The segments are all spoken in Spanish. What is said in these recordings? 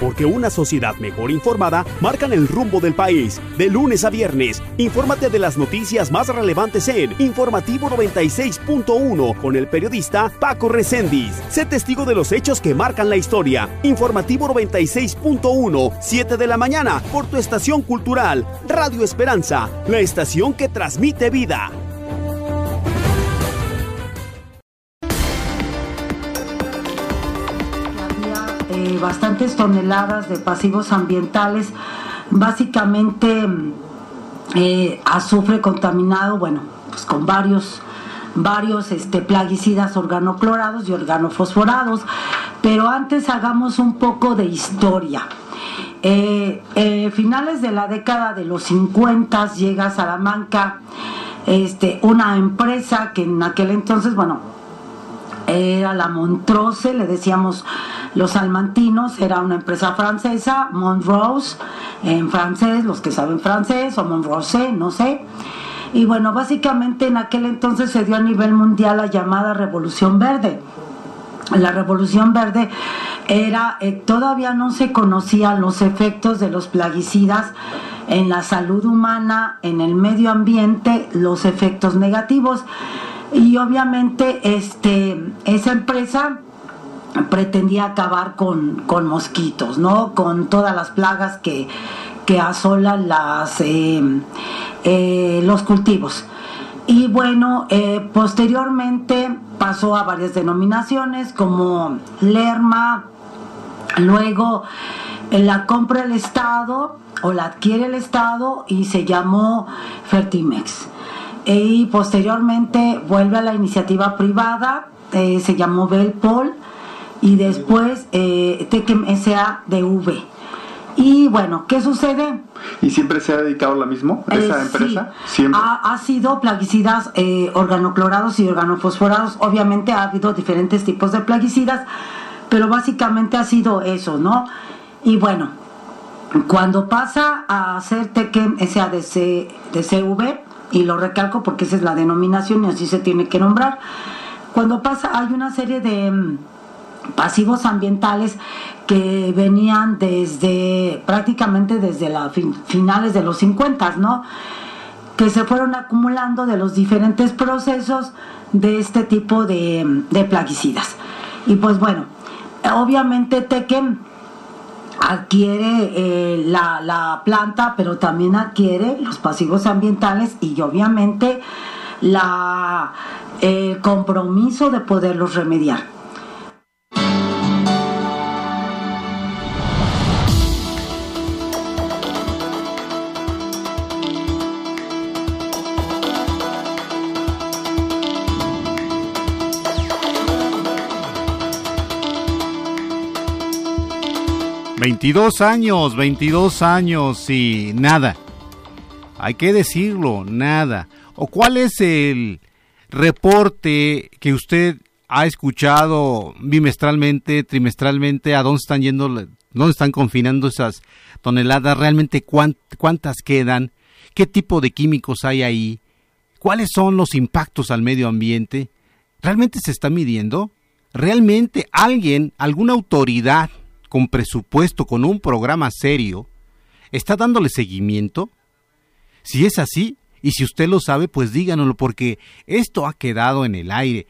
porque una sociedad mejor informada marcan el rumbo del país. De lunes a viernes, infórmate de las noticias más relevantes en Informativo 96.1 con el periodista Paco Recendis. Sé testigo de los hechos que marcan la historia. Informativo 96.1, 7 de la mañana, por tu estación cultural, Radio Esperanza, la estación que transmite vida. Bastantes toneladas de pasivos ambientales, básicamente eh, azufre contaminado, bueno, pues con varios varios este, plaguicidas organoclorados y organofosforados. Pero antes hagamos un poco de historia. Eh, finales de la década de los 50 llega a Salamanca este, una empresa que en aquel entonces, bueno, era la Montrose, le decíamos los salmantinos, era una empresa francesa, Montrose, en francés, los que saben francés, o Montrose, no sé. Y bueno, básicamente en aquel entonces se dio a nivel mundial la llamada Revolución Verde. La Revolución Verde era, eh, todavía no se conocían los efectos de los plaguicidas en la salud humana, en el medio ambiente, los efectos negativos. Y obviamente este, esa empresa pretendía acabar con, mosquitos, ¿no? Con todas las plagas que, asolan las, eh, eh, los cultivos. Y bueno, eh, posteriormente pasó a varias denominaciones como Lerma, luego la compra el Estado o la adquiere el Estado y se llamó Fertimex. Y posteriormente vuelve a la iniciativa privada, se llamó Belpol y después eh, Tequem SADV. Y bueno, ¿qué sucede? ¿Y siempre se ha dedicado a lo mismo, esa eh, empresa? ¿Siempre? Ha, sido plaguicidas eh, organoclorados y organofosforados. Obviamente ha habido diferentes tipos de plaguicidas, pero básicamente ha sido eso, ¿no? Y bueno, cuando pasa a hacer Tequem SADCV, y lo recalco porque esa es la denominación y así se tiene que nombrar, cuando pasa hay una serie de mm, pasivos ambientales que venían desde prácticamente desde las finales de los 50, ¿no? Que se fueron acumulando de los diferentes procesos de este tipo de, plaguicidas. Y pues bueno, obviamente Tequem adquiere eh, la, planta, pero también adquiere los pasivos ambientales y obviamente la, el compromiso de poderlos remediar. 22 años, 22 años y nada. Hay que decirlo, nada. ¿O cuál es el reporte que usted ha escuchado bimestralmente, trimestralmente, a dónde están yendo, dónde están confinando esas toneladas, realmente cuántas quedan, qué tipo de químicos hay ahí, cuáles son los impactos al medio ambiente? ¿Realmente se está midiendo? ¿Realmente alguien, alguna autoridad con presupuesto, con un programa serio, está dándole seguimiento? Si es así, y si usted lo sabe, pues díganoslo, porque esto ha quedado en el aire.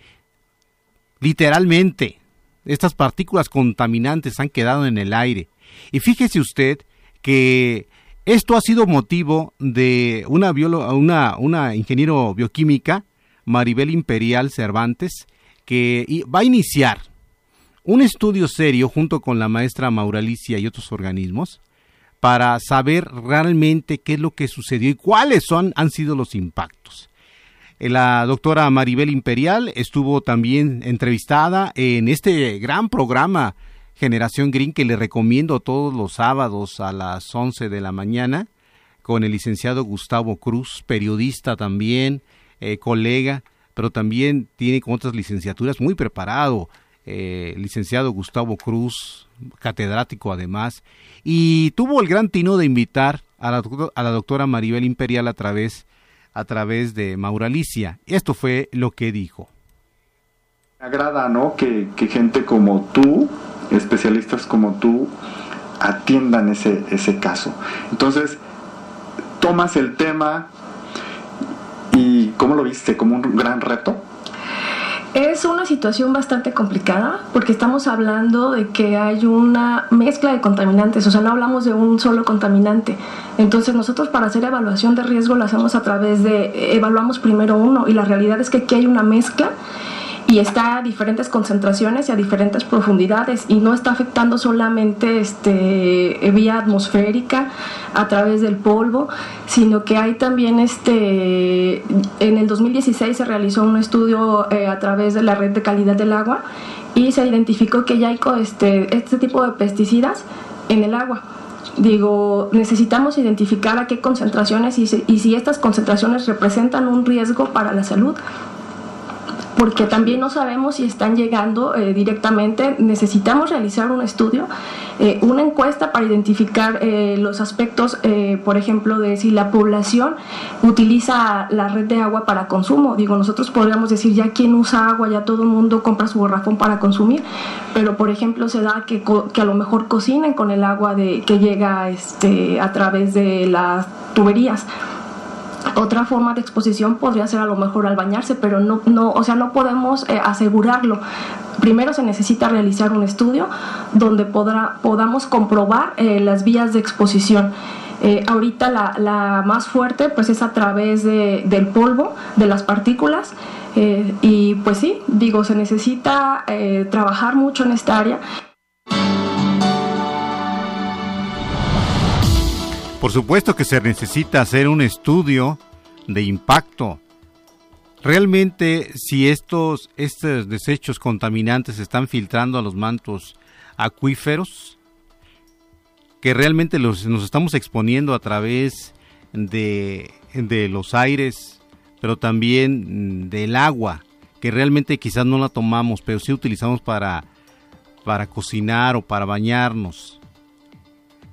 Literalmente, estas partículas contaminantes han quedado en el aire. Y fíjese usted que esto ha sido motivo de una, una, una ingeniero bioquímica, Maribel Imperial Cervantes, que va a iniciar un estudio serio junto con la maestra Mauralicia y otros organismos para saber realmente qué es lo que sucedió y cuáles son, han sido los impactos. Eh, la doctora Maribel Imperial estuvo también entrevistada en este gran programa Generación Green que le recomiendo todos los sábados a las 11 de la mañana con el licenciado Gustavo Cruz, periodista también, eh, colega, pero también tiene con otras licenciaturas muy preparado, eh, licenciado Gustavo Cruz, catedrático además, y tuvo el gran tino de invitar a la, a doctora Maribel Imperial a través, a través de Mauralicia. Esto fue lo que dijo. Me agrada, ¿no? Que, que gente como tú, especialistas como tú, atiendan ese, ese caso. Entonces, tomas el tema y ¿cómo lo viste? ¿Como un gran reto? Es una situación bastante complicada porque estamos hablando de que hay una mezcla de contaminantes, o sea, no hablamos de un solo contaminante. Entonces nosotros para hacer evaluación de riesgo lo hacemos a través de, evaluamos primero uno y la realidad es que aquí hay una mezcla y está a diferentes concentraciones y a diferentes profundidades y no está afectando solamente este, vía atmosférica a través del polvo, sino que hay también este, en el 2016 se realizó un estudio eh, a través de la red de calidad del agua y se identificó que ya hay este, este tipo de pesticidas en el agua. Digo, necesitamos identificar a qué concentraciones y si, estas concentraciones representan un riesgo para la salud porque también no sabemos si están llegando eh, directamente. Necesitamos realizar un estudio, eh, una encuesta para identificar eh, los aspectos, por ejemplo, de si la población utiliza la red de agua para consumo. Digo, nosotros podríamos decir ya quién usa agua, ya todo el mundo compra su garrafón para consumir, pero por ejemplo se da que, que a lo mejor cocinen con el agua de, que llega este, a través de las tuberías. Otra forma de exposición podría ser a lo mejor al bañarse, pero no, no, o sea, no podemos eh, asegurarlo. Primero se necesita realizar un estudio donde podrá, podamos comprobar eh, las vías de exposición. Eh, ahorita la, la, más fuerte pues es a través de, del polvo, de las partículas y pues sí, digo, se necesita trabajar mucho en esta área. Por supuesto que se necesita hacer un estudio de impacto. Realmente, si estos, estos desechos contaminantes están filtrando a los mantos acuíferos, que realmente los, nos estamos exponiendo a través de, de los aires, pero también del agua, que realmente quizás no la tomamos, pero sí utilizamos para, para cocinar o para bañarnos.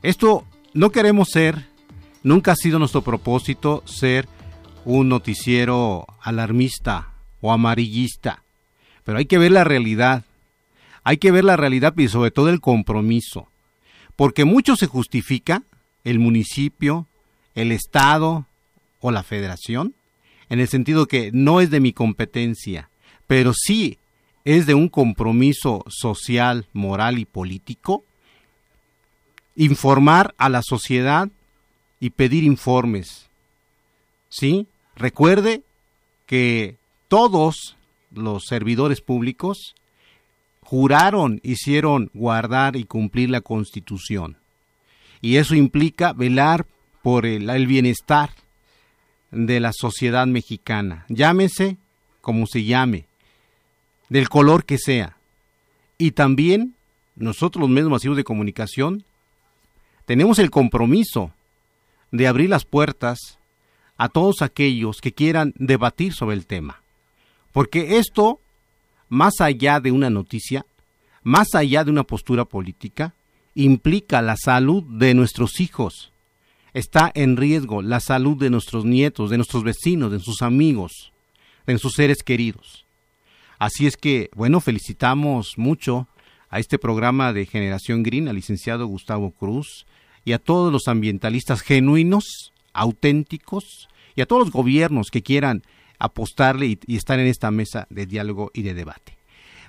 Esto no queremos ser, nunca ha sido nuestro propósito ser un noticiero alarmista o amarillista, pero hay que ver la realidad, hay que ver la realidad y sobre todo el compromiso, porque mucho se justifica el municipio, el Estado o la federación, en el sentido que no es de mi competencia, pero sí es de un compromiso social, moral y político informar a la sociedad y pedir informes. ¿Sí? Recuerde que todos los servidores públicos juraron, hicieron guardar y cumplir la Constitución. Y eso implica velar por el, el bienestar de la sociedad mexicana. Llámese como se llame, del color que sea. Y también nosotros los medios masivos de comunicación tenemos el compromiso de abrir las puertas a todos aquellos que quieran debatir sobre el tema. Porque esto, más allá de una noticia, más allá de una postura política, implica la salud de nuestros hijos. Está en riesgo la salud de nuestros nietos, de nuestros vecinos, de sus amigos, de sus seres queridos. Así es que, bueno, felicitamos mucho a este programa de Generación Green, al licenciado Gustavo Cruz, y a todos los ambientalistas genuinos, auténticos, y a todos los gobiernos que quieran apostarle y, estar en esta mesa de diálogo y de debate.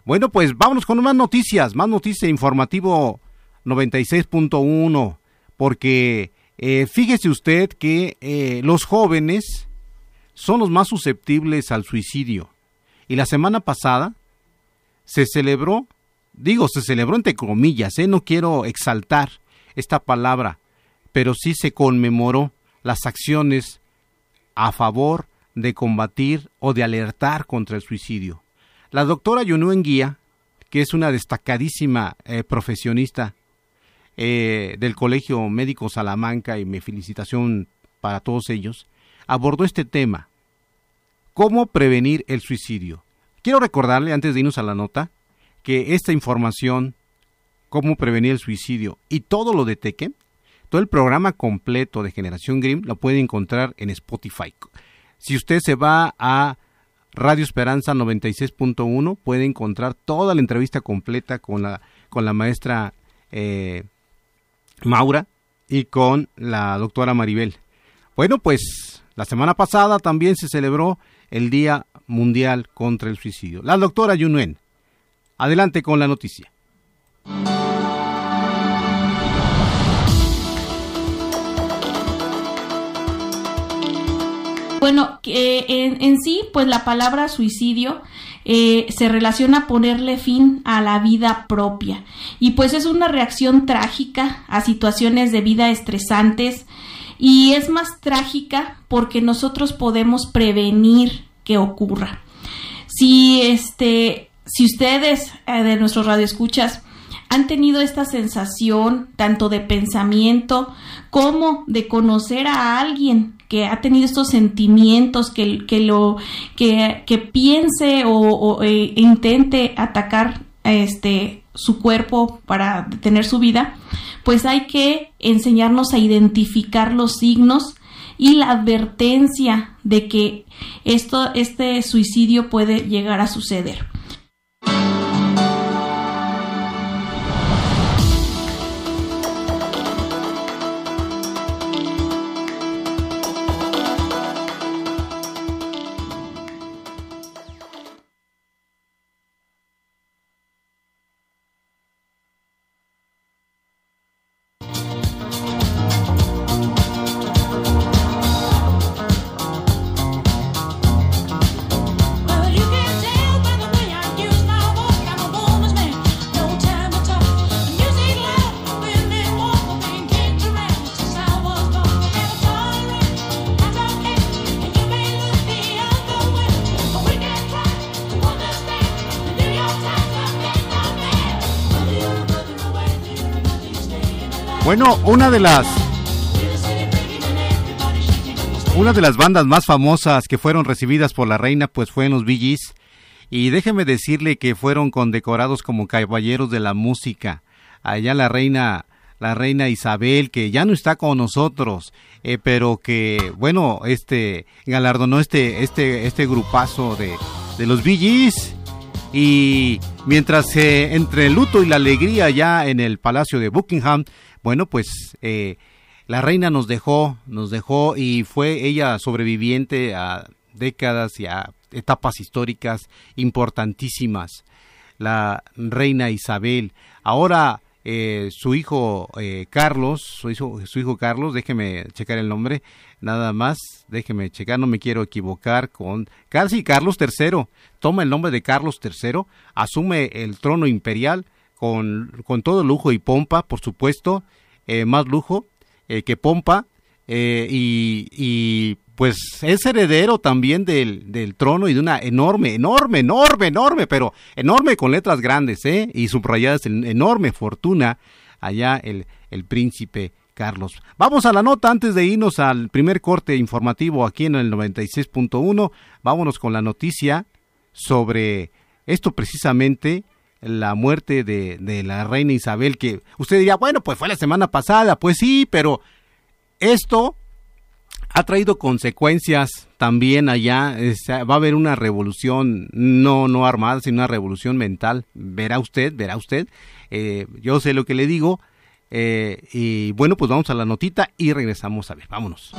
Bueno, pues vámonos con más noticias, más noticias informativo 96.1, porque eh, fíjese usted que eh, los jóvenes son los más susceptibles al suicidio. Y la semana pasada se celebró, digo, se celebró entre comillas, eh, no quiero exaltar, esta palabra, pero sí se conmemoró las acciones a favor de combatir o de alertar contra el suicidio. La doctora Yunuen Guía, que es una destacadísima eh, profesionista eh, del Colegio Médico Salamanca, y mi felicitación para todos ellos, abordó este tema. ¿Cómo prevenir el suicidio? Quiero recordarle, antes de irnos a la nota, que esta información cómo prevenir el suicidio y todo lo de Tekken, todo el programa completo de Generación Grim lo puede encontrar en Spotify. Si usted se va a Radio Esperanza 96.1 puede encontrar toda la entrevista completa con la, con la maestra eh, Maura y con la doctora Maribel. Bueno, pues la semana pasada también se celebró el Día Mundial contra el Suicidio. La doctora Yunuen, adelante con la noticia. Bueno, en, en, sí, pues la palabra suicidio eh, se relaciona a ponerle fin a la vida propia. Y pues es una reacción trágica a situaciones de vida estresantes y es más trágica porque nosotros podemos prevenir que ocurra. Si este, si ustedes eh, de nuestros radioescuchas han tenido esta sensación tanto de pensamiento como de conocer a alguien que ha tenido estos sentimientos, que, que lo, que, que piense o, e intente atacar este su cuerpo para detener su vida, pues hay que enseñarnos a identificar los signos y la advertencia de que esto, este suicidio puede llegar a suceder. Bueno, una de las una de las bandas más famosas que fueron recibidas por la reina pues fue en los Bee y déjeme decirle que fueron condecorados como caballeros de la música. Allá la reina la reina Isabel que ya no está con nosotros, eh, pero que bueno, este galardonó este este este grupazo de de los Bee y mientras eh, entre el luto y la alegría ya en el Palacio de Buckingham bueno, pues eh, la reina nos dejó, nos dejó y fue ella sobreviviente a décadas y a etapas históricas importantísimas. La reina Isabel. Ahora eh, su hijo eh, Carlos, su hijo, su hijo Carlos, déjeme checar el nombre, nada más, déjeme checar, no me quiero equivocar con casi Carlos III, toma el nombre de Carlos III, asume el trono imperial con, con todo lujo y pompa, por supuesto, eh, más lujo eh, que pompa, eh, y, y, pues es heredero también del, del, trono y de una enorme, enorme, enorme, enorme, pero enorme con letras grandes, ¿eh? Y subrayadas en enorme fortuna allá el, el príncipe Carlos. Vamos a la nota antes de irnos al primer corte informativo aquí en el 96.1. Vámonos con la noticia sobre esto precisamente la muerte de, la reina Isabel, que usted diría, bueno, pues fue la semana pasada, pues sí, pero esto ha traído consecuencias también allá, va a haber una revolución, no, no armada, sino una revolución mental, verá usted, verá usted, eh, yo sé lo que le digo, eh, y bueno, pues vamos a la notita y regresamos a ver, vámonos.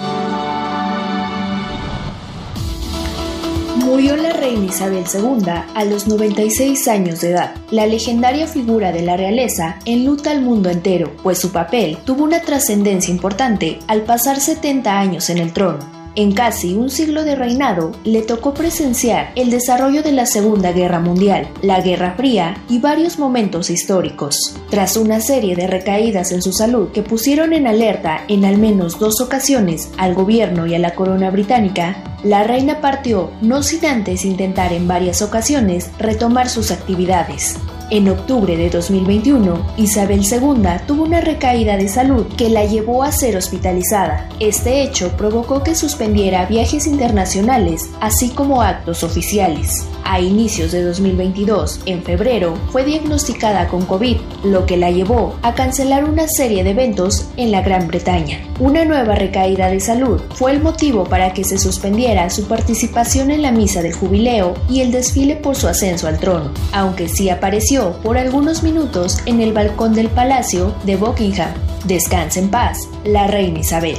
Murió la reina Isabel II a los 96 años de edad. La legendaria figura de la realeza enluta al mundo entero, pues su papel tuvo una trascendencia importante al pasar 70 años en el trono. En casi un siglo de reinado, le tocó presenciar el desarrollo de la Segunda Guerra Mundial, la Guerra Fría y varios momentos históricos. Tras una serie de recaídas en su salud que pusieron en alerta en al menos dos ocasiones al gobierno y a la corona británica, la reina partió no sin antes intentar en varias ocasiones retomar sus actividades. En octubre de 2021, Isabel II tuvo una recaída de salud que la llevó a ser hospitalizada. Este hecho provocó que suspendiera viajes internacionales, así como actos oficiales. A inicios de 2022, en febrero, fue diagnosticada con COVID, lo que la llevó a cancelar una serie de eventos en la Gran Bretaña. Una nueva recaída de salud fue el motivo para que se suspendiera su participación en la misa del jubileo y el desfile por su ascenso al trono, aunque sí apareció por algunos minutos en el balcón del palacio de Buckingham. Descansa en paz, la reina Isabel.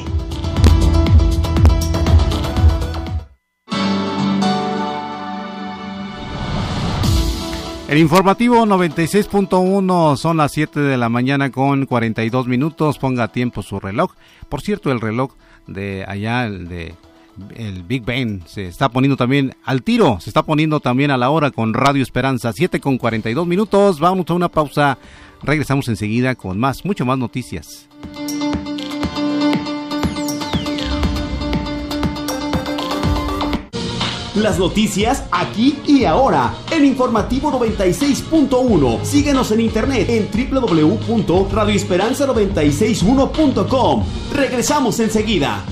El informativo 96.1 son las 7 de la mañana con 42 minutos. Ponga a tiempo su reloj. Por cierto, el reloj de allá, el de el Big Ben, se está poniendo también al tiro. Se está poniendo también a la hora con Radio Esperanza. 7 con 42 minutos. Vamos a una pausa. Regresamos enseguida con más, mucho más noticias. Las noticias aquí y ahora. El informativo 96.1. Síguenos en internet en www.radioesperanza961.com. Regresamos enseguida.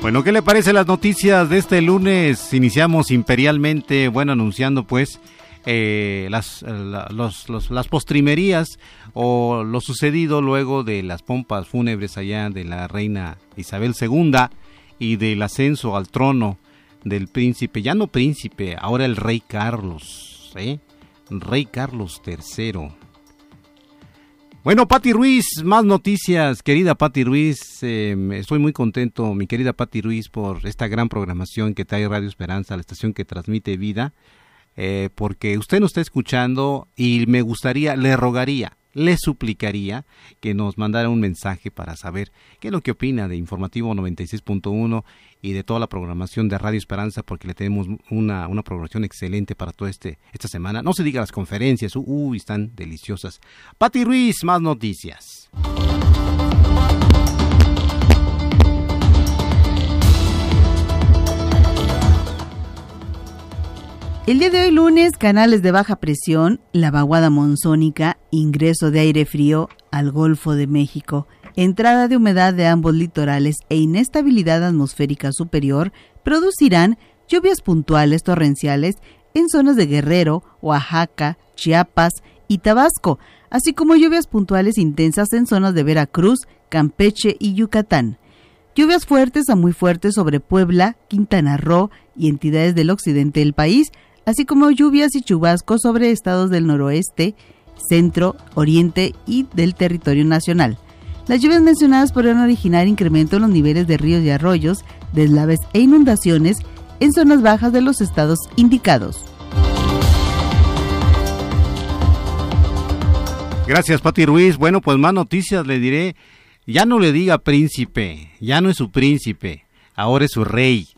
Bueno, ¿qué le parece las noticias de este lunes? Iniciamos imperialmente, bueno, anunciando pues eh, las, las postrimerías o lo sucedido luego de las pompas fúnebres allá de la reina Isabel II y del ascenso al trono del príncipe, ya no príncipe, ahora el rey Carlos, ¿eh? Rey Carlos III. Bueno, Patti Ruiz, más noticias, querida Patti Ruiz. Eh, estoy muy contento, mi querida Patti Ruiz, por esta gran programación que trae Radio Esperanza, la estación que transmite vida. Eh, porque usted nos está escuchando y me gustaría, le rogaría, le suplicaría que nos mandara un mensaje para saber qué es lo que opina de Informativo 96.1 y de toda la programación de Radio Esperanza, porque le tenemos una, una programación excelente para toda este, esta semana. No se diga las conferencias, uy, están deliciosas. Pati Ruiz, más noticias. El día de hoy lunes, canales de baja presión, la vaguada monzónica, ingreso de aire frío al Golfo de México, entrada de humedad de ambos litorales e inestabilidad atmosférica superior producirán lluvias puntuales torrenciales en zonas de Guerrero, Oaxaca, Chiapas y Tabasco, así como lluvias puntuales intensas en zonas de Veracruz, Campeche y Yucatán. Lluvias fuertes a muy fuertes sobre Puebla, Quintana Roo y entidades del occidente del país, así como lluvias y chubascos sobre estados del noroeste, centro, oriente y del territorio nacional. Las lluvias mencionadas podrían originar incremento en los niveles de ríos y arroyos, deslaves e inundaciones en zonas bajas de los estados indicados. Gracias, Pati Ruiz. Bueno, pues más noticias le diré. Ya no le diga príncipe, ya no es su príncipe, ahora es su rey.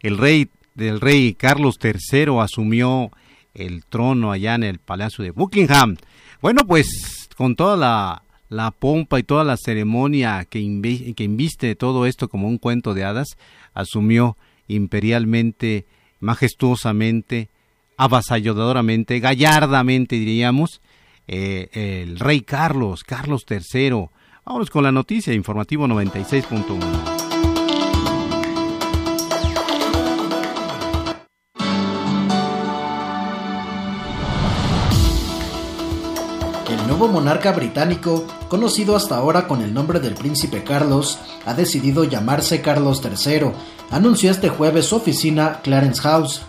El rey del rey Carlos III asumió el trono allá en el Palacio de Buckingham. Bueno, pues con toda la, pompa y toda la ceremonia que, inviste todo esto como un cuento de hadas, asumió imperialmente, majestuosamente, avasalladoramente, gallardamente diríamos, eh, el rey Carlos, Carlos III. Vamos con la noticia, informativo 96.1. nuevo monarca británico, conocido hasta ahora con el nombre del príncipe Carlos, ha decidido llamarse Carlos III, anunció este jueves su oficina Clarence House.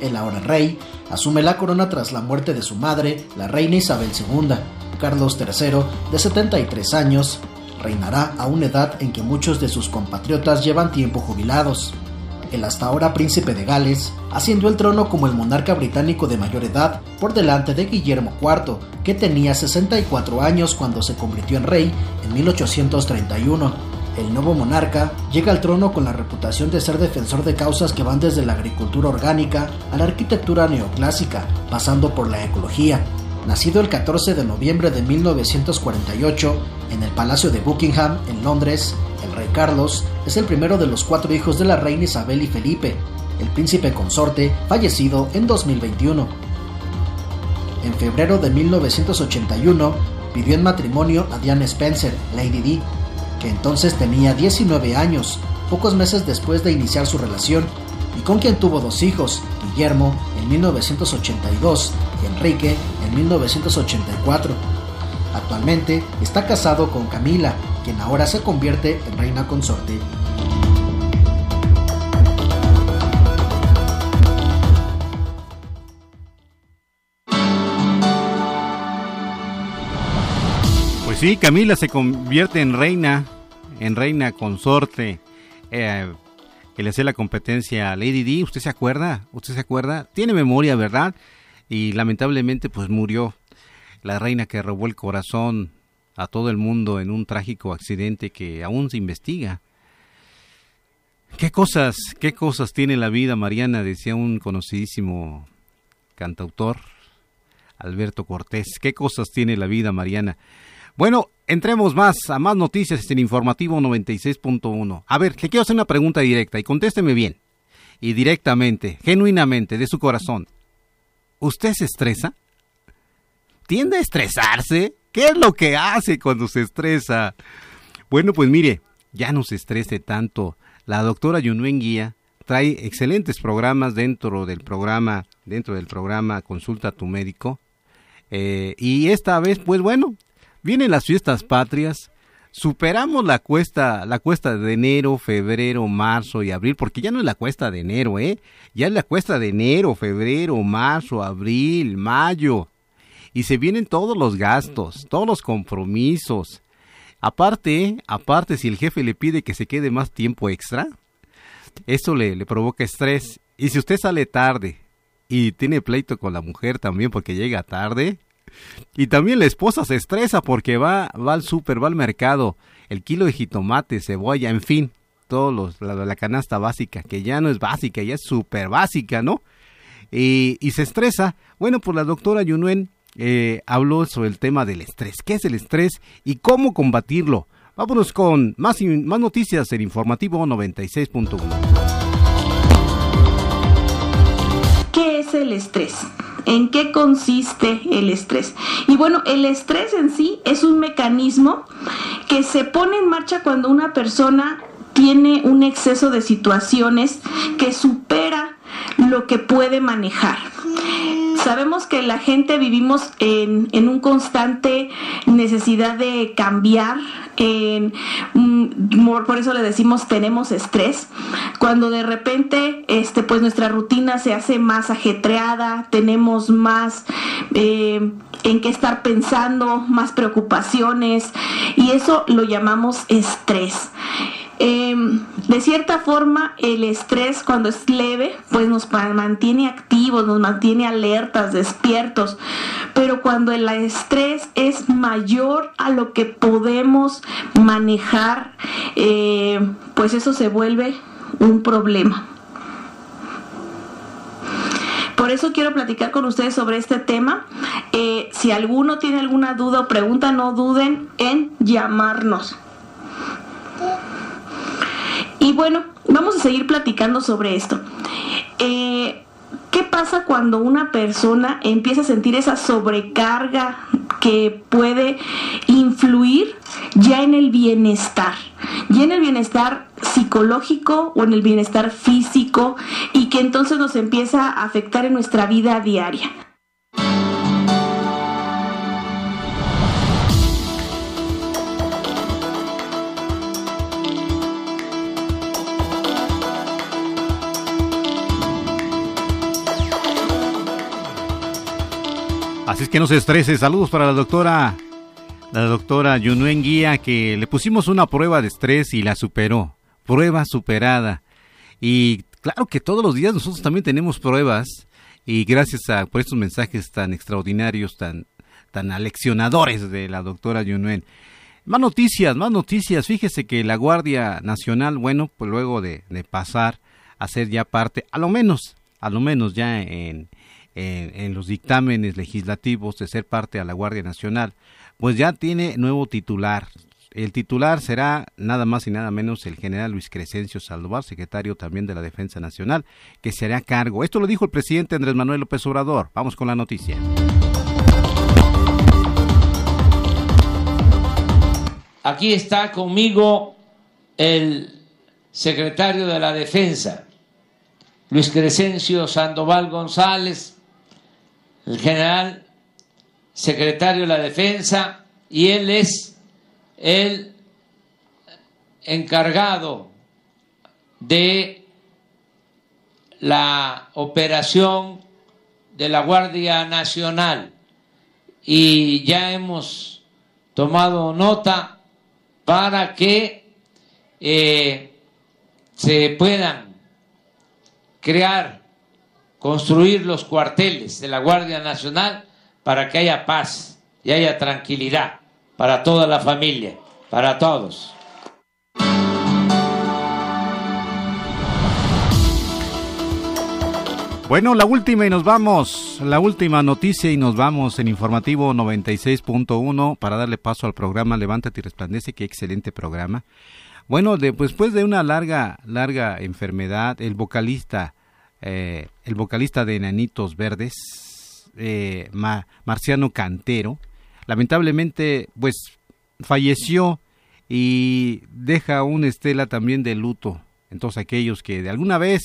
El ahora rey asume la corona tras la muerte de su madre, la reina Isabel II. Carlos III, de 73 años, reinará a una edad en que muchos de sus compatriotas llevan tiempo jubilados el hasta ahora príncipe de Gales, ascendió el trono como el monarca británico de mayor edad por delante de Guillermo IV, que tenía 64 años cuando se convirtió en rey en 1831. El nuevo monarca llega al trono con la reputación de ser defensor de causas que van desde la agricultura orgánica a la arquitectura neoclásica, pasando por la ecología. Nacido el 14 de noviembre de 1948 en el Palacio de Buckingham, en Londres, el rey Carlos es el primero de los cuatro hijos de la reina Isabel y Felipe, el príncipe consorte fallecido en 2021. En febrero de 1981 pidió en matrimonio a Diane Spencer, Lady D, que entonces tenía 19 años, pocos meses después de iniciar su relación, y con quien tuvo dos hijos, Guillermo en 1982 y Enrique en 1984. Actualmente está casado con Camila, quien ahora se convierte en reina consorte. Pues sí, Camila se convierte en reina, en reina consorte. Eh, que le hacía la competencia a Lady D, ¿usted se acuerda? ¿Usted se acuerda? Tiene memoria, ¿verdad? Y lamentablemente pues murió la reina que robó el corazón a todo el mundo en un trágico accidente que aún se investiga. ¿Qué cosas, qué cosas tiene la vida, Mariana? Decía un conocidísimo cantautor, Alberto Cortés. ¿Qué cosas tiene la vida, Mariana? Bueno, entremos más a más noticias en Informativo 96.1. A ver, le quiero hacer una pregunta directa y contésteme bien. Y directamente, genuinamente, de su corazón. ¿Usted se estresa? ¿Tiende a estresarse? ¿Qué es lo que hace cuando se estresa? Bueno, pues mire, ya no se estrese tanto. La doctora Yunuen Guía trae excelentes programas dentro del programa, dentro del programa Consulta a tu médico. Eh, y esta vez, pues bueno, vienen las fiestas patrias. Superamos la cuesta, la cuesta de enero, febrero, marzo y abril, porque ya no es la cuesta de enero, ¿eh? Ya es la cuesta de enero, febrero, marzo, abril, mayo. Y se vienen todos los gastos, todos los compromisos. Aparte, aparte, si el jefe le pide que se quede más tiempo extra, eso le, le provoca estrés. Y si usted sale tarde y tiene pleito con la mujer también porque llega tarde, y también la esposa se estresa porque va, va al súper, va al mercado, el kilo de jitomate, cebolla, en fin, todos los, la, canasta básica, que ya no es básica, ya es súper básica, ¿no? Y, y, se estresa. Bueno, pues la doctora Yunuen eh, habló sobre el tema del estrés. ¿Qué es el estrés y cómo combatirlo? Vámonos con más, más noticias en Informativo 96.1. ¿Qué es el estrés? ¿En qué consiste el estrés? Y bueno, el estrés en sí es un mecanismo que se pone en marcha cuando una persona tiene un exceso de situaciones que supera lo que puede manejar. Sabemos que la gente vivimos en, en un constante necesidad de cambiar, en, por eso le decimos tenemos estrés, cuando de repente este, pues nuestra rutina se hace más ajetreada, tenemos más eh, en qué estar pensando, más preocupaciones y eso lo llamamos estrés. Eh, de cierta forma, el estrés cuando es leve, pues nos mantiene activos, nos mantiene alertas, despiertos. Pero cuando el estrés es mayor a lo que podemos manejar, eh, pues eso se vuelve un problema. Por eso quiero platicar con ustedes sobre este tema. Eh, si alguno tiene alguna duda o pregunta, no duden en llamarnos. Bueno, vamos a seguir platicando sobre esto. Eh, ¿Qué pasa cuando una persona empieza a sentir esa sobrecarga que puede influir ya en el bienestar? Ya en el bienestar psicológico o en el bienestar físico y que entonces nos empieza a afectar en nuestra vida diaria. Así es que no se estrese. Saludos para la doctora, la doctora Yunuen Guía, que le pusimos una prueba de estrés y la superó. Prueba superada. Y claro que todos los días nosotros también tenemos pruebas. Y gracias a por estos mensajes tan extraordinarios, tan, tan aleccionadores de la doctora Yunuen. Más noticias, más noticias. Fíjese que la Guardia Nacional, bueno, pues luego de, de pasar a ser ya parte, a lo menos, a lo menos ya en, en, los dictámenes legislativos de ser parte a la Guardia Nacional, pues ya tiene nuevo titular. El titular será nada más y nada menos el general Luis Crescencio Saldovar, secretario también de la Defensa Nacional, que se hará cargo. Esto lo dijo el presidente Andrés Manuel López Obrador. Vamos con la noticia. Aquí está conmigo el secretario de la Defensa, Luis Crescencio Sandoval González, el general secretario de la Defensa, y él es el encargado de la operación de la Guardia Nacional. Y ya hemos tomado nota para que eh, se puedan crear, construir los cuarteles de la Guardia Nacional para que haya paz y haya tranquilidad para toda la familia, para todos. Bueno, la última y nos vamos. La última noticia y nos vamos en informativo 96.1 para darle paso al programa Levántate y Resplandece, qué excelente programa. Bueno, después de una larga, larga enfermedad, el vocalista, eh, el vocalista de Enanitos Verdes, eh, Marciano Cantero, lamentablemente, pues falleció y deja una estela también de luto en todos aquellos que de alguna vez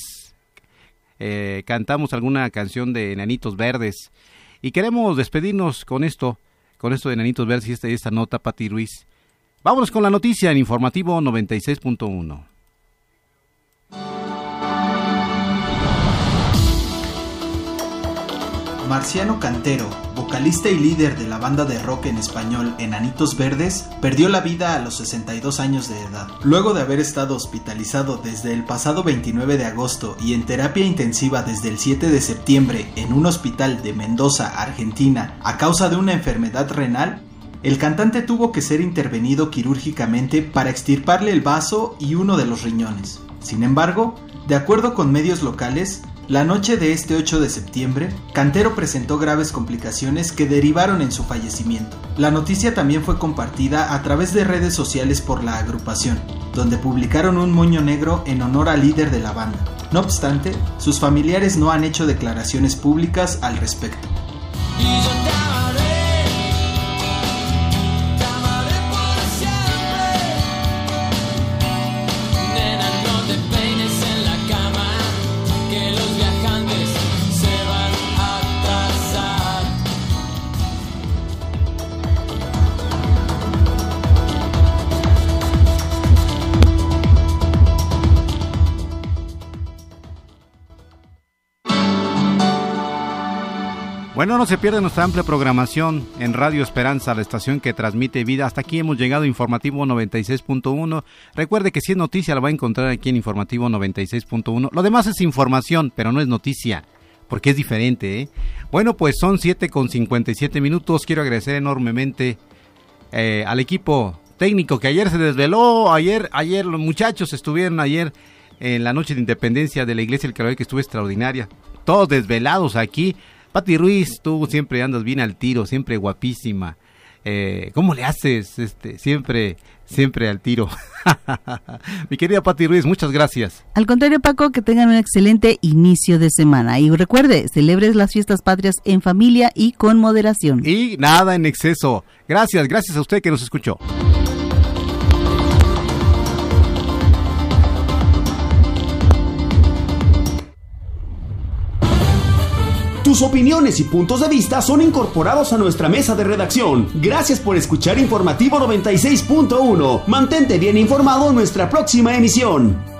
eh, cantamos alguna canción de Enanitos Verdes y queremos despedirnos con esto, con esto de Enanitos Verdes y esta, esta nota, Pati Ruiz. Vámonos con la noticia en Informativo 96.1. Marciano Cantero, vocalista y líder de la banda de rock en español Enanitos Verdes, perdió la vida a los 62 años de edad. Luego de haber estado hospitalizado desde el pasado 29 de agosto y en terapia intensiva desde el 7 de septiembre en un hospital de Mendoza, Argentina, a causa de una enfermedad renal, el cantante tuvo que ser intervenido quirúrgicamente para extirparle el vaso y uno de los riñones. Sin embargo, de acuerdo con medios locales, la noche de este 8 de septiembre, Cantero presentó graves complicaciones que derivaron en su fallecimiento. La noticia también fue compartida a través de redes sociales por la agrupación, donde publicaron un moño negro en honor al líder de la banda. No obstante, sus familiares no han hecho declaraciones públicas al respecto. Bueno, no se pierda nuestra amplia programación en Radio Esperanza, la estación que transmite vida. Hasta aquí hemos llegado Informativo 96.1. Recuerde que si es noticia la va a encontrar aquí en Informativo 96.1. Lo demás es información, pero no es noticia, porque es diferente. ¿eh? Bueno, pues son 7 con 57 minutos. Quiero agradecer enormemente eh, al equipo técnico que ayer se desveló. Ayer, ayer los muchachos estuvieron ayer en la noche de independencia de la Iglesia del Calvario que estuvo extraordinaria. Todos desvelados aquí Pati Ruiz, tú siempre andas bien al tiro, siempre guapísima. Eh, ¿Cómo le haces? Este, siempre, siempre al tiro. Mi querida Pati Ruiz, muchas gracias. Al contrario, Paco, que tengan un excelente inicio de semana. Y recuerde, celebres las fiestas patrias en familia y con moderación. Y nada en exceso. Gracias, gracias a usted que nos escuchó. Tus opiniones y puntos de vista son incorporados a nuestra mesa de redacción. Gracias por escuchar Informativo 96.1. Mantente bien informado en nuestra próxima emisión.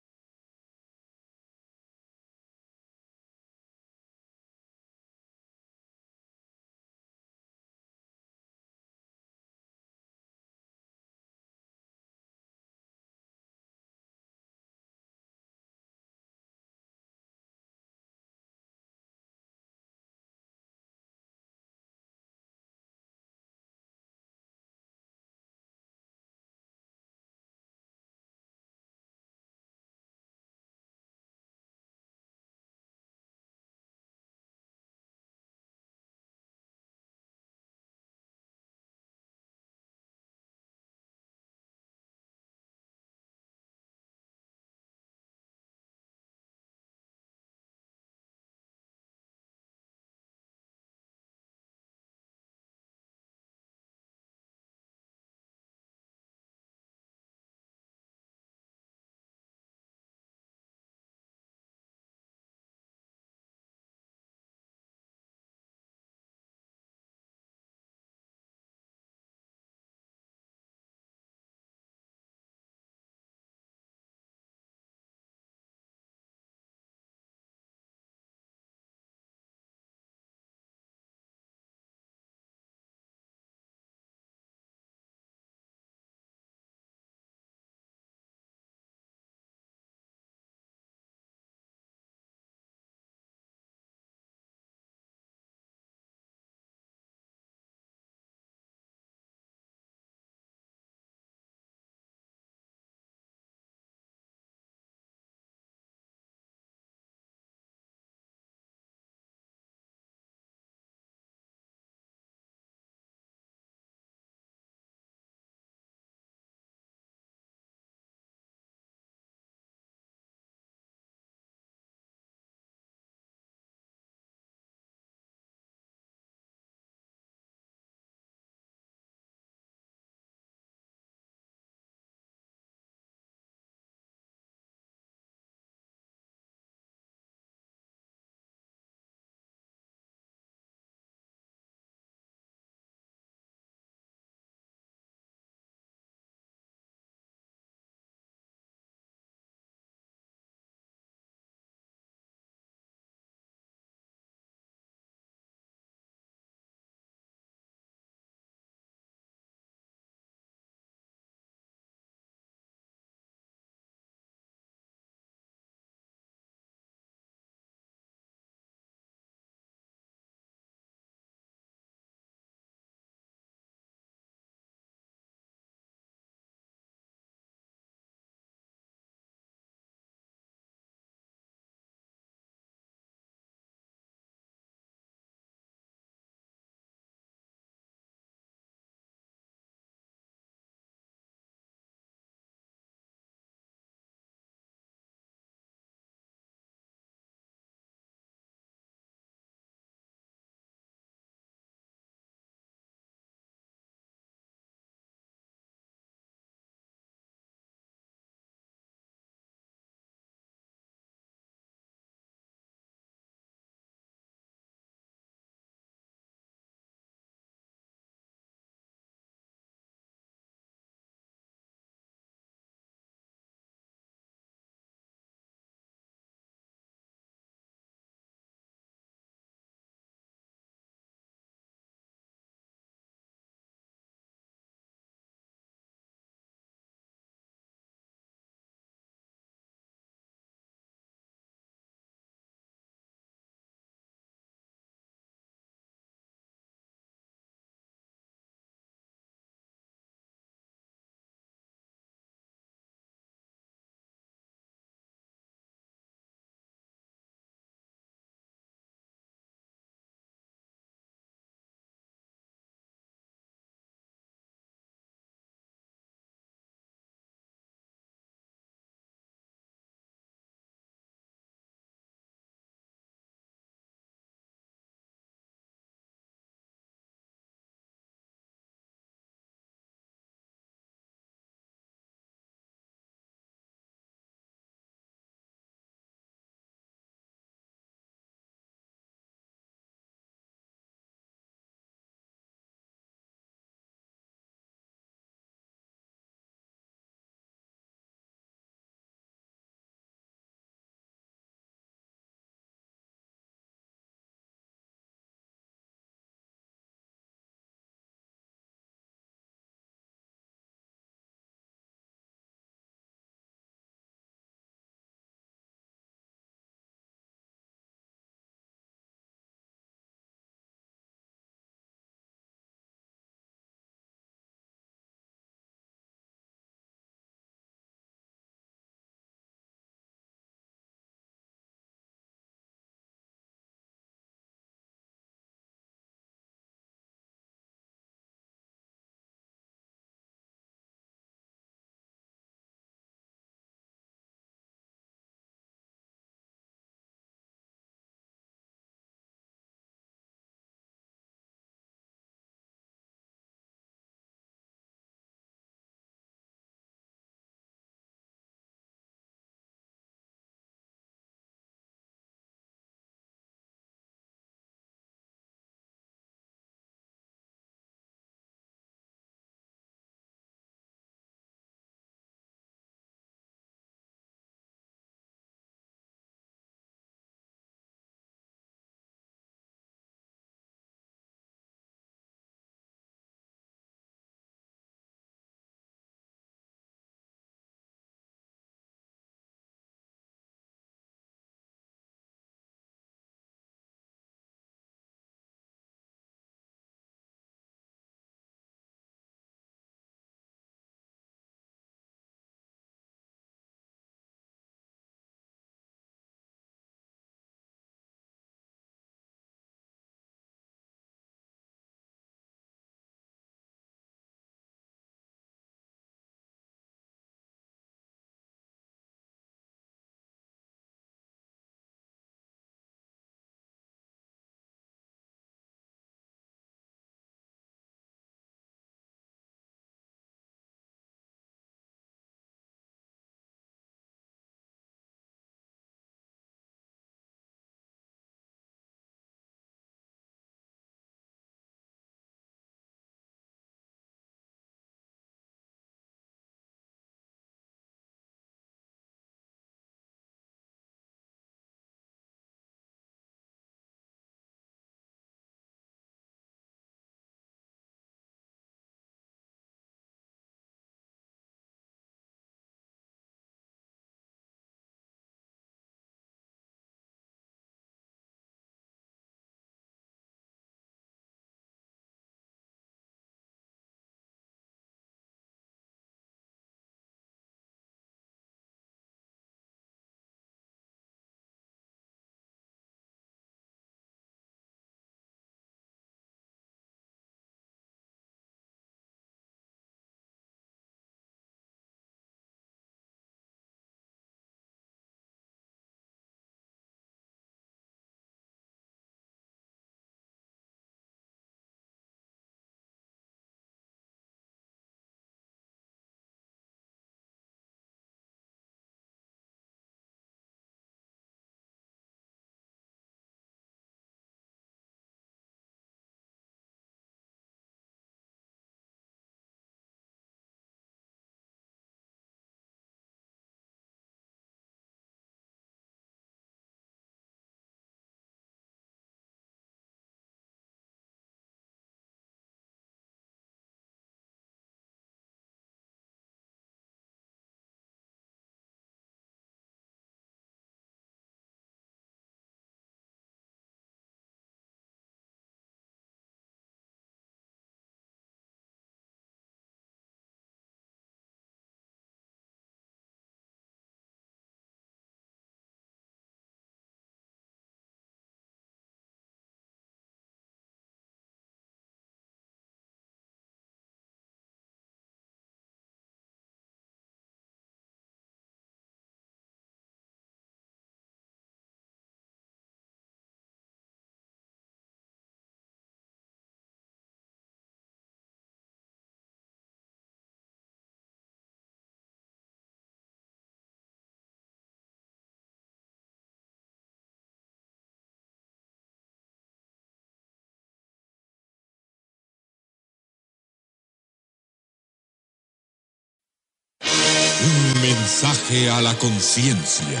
Mensaje a la conciencia.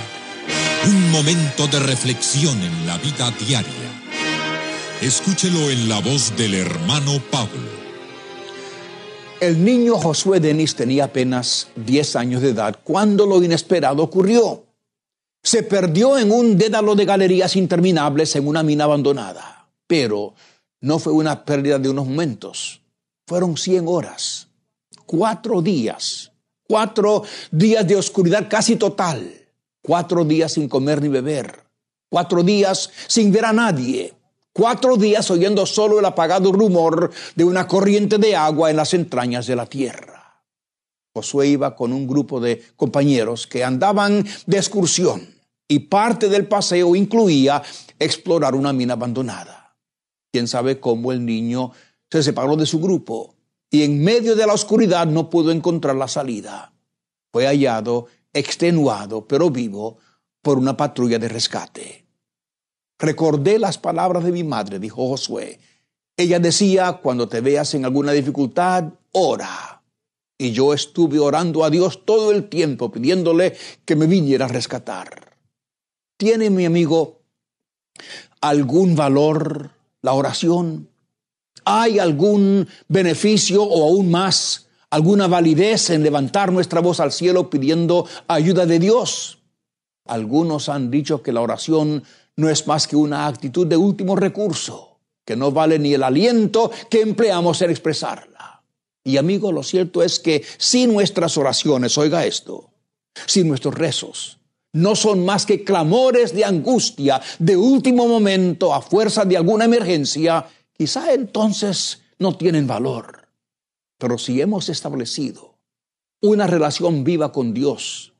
Un momento de reflexión en la vida diaria. Escúchelo en la voz del hermano Pablo. El niño Josué Denis tenía apenas 10 años de edad cuando lo inesperado ocurrió. Se perdió en un dédalo de galerías interminables en una mina abandonada. Pero no fue una pérdida de unos momentos. Fueron 100 horas, cuatro días, cuatro días de oscuridad casi total, cuatro días sin comer ni beber, cuatro días sin ver a nadie, Cuatro días oyendo solo el apagado rumor de una corriente de agua en las entrañas de la tierra. Josué iba con un grupo de compañeros que andaban de excursión y parte del paseo incluía explorar una mina abandonada. Quién sabe cómo el niño se separó de su grupo y en medio de la oscuridad no pudo encontrar la salida. Fue hallado, extenuado, pero vivo, por una patrulla de rescate. Recordé las palabras de mi madre, dijo Josué. Ella decía, cuando te veas en alguna dificultad, ora. Y yo estuve orando a Dios todo el tiempo, pidiéndole que me viniera a rescatar. ¿Tiene mi amigo algún valor la oración? ¿Hay algún beneficio o aún más, alguna validez en levantar nuestra voz al cielo pidiendo ayuda de Dios? Algunos han dicho que la oración no es más que una actitud de último recurso, que no vale ni el aliento que empleamos en expresarla. Y amigo, lo cierto es que si nuestras oraciones, oiga esto, si nuestros rezos no son más que clamores de angustia de último momento a fuerza de alguna emergencia, quizá entonces no tienen valor. Pero si hemos establecido una relación viva con Dios,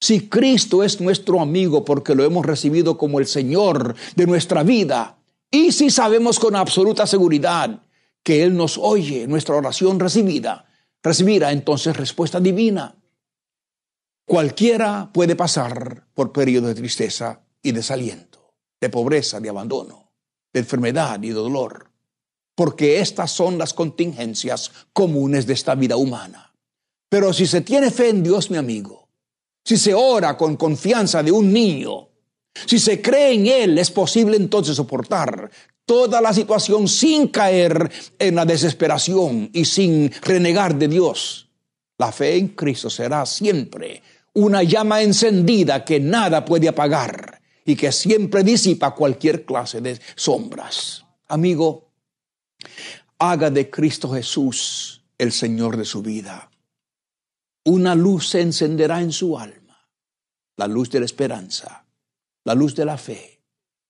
si Cristo es nuestro amigo porque lo hemos recibido como el Señor de nuestra vida, y si sabemos con absoluta seguridad que Él nos oye nuestra oración recibida, recibirá entonces respuesta divina. Cualquiera puede pasar por periodos de tristeza y desaliento, de pobreza, de abandono, de enfermedad y de dolor, porque estas son las contingencias comunes de esta vida humana. Pero si se tiene fe en Dios, mi amigo, si se ora con confianza de un niño, si se cree en Él, es posible entonces soportar toda la situación sin caer en la desesperación y sin renegar de Dios. La fe en Cristo será siempre una llama encendida que nada puede apagar y que siempre disipa cualquier clase de sombras. Amigo, haga de Cristo Jesús el Señor de su vida una luz se encenderá en su alma, la luz de la esperanza, la luz de la fe.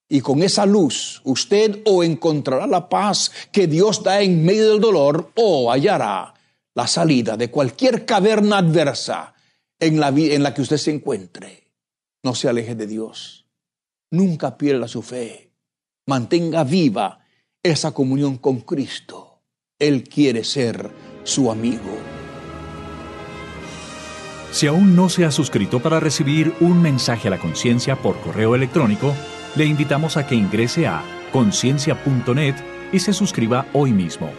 Y con esa luz usted o encontrará la paz que Dios da en medio del dolor o hallará la salida de cualquier caverna adversa en la, en la que usted se encuentre. No se aleje de Dios. Nunca pierda su fe. Mantenga viva esa comunión con Cristo. Él quiere ser su amigo. Si aún no se ha suscrito para recibir un mensaje a la conciencia por correo electrónico, le invitamos a que ingrese a conciencia.net y se suscriba hoy mismo.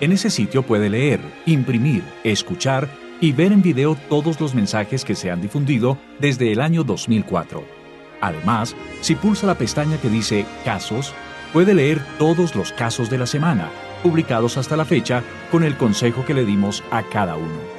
En ese sitio puede leer, imprimir, escuchar y ver en video todos los mensajes que se han difundido desde el año 2004. Además, si pulsa la pestaña que dice Casos, puede leer todos los casos de la semana, publicados hasta la fecha, con el consejo que le dimos a cada uno.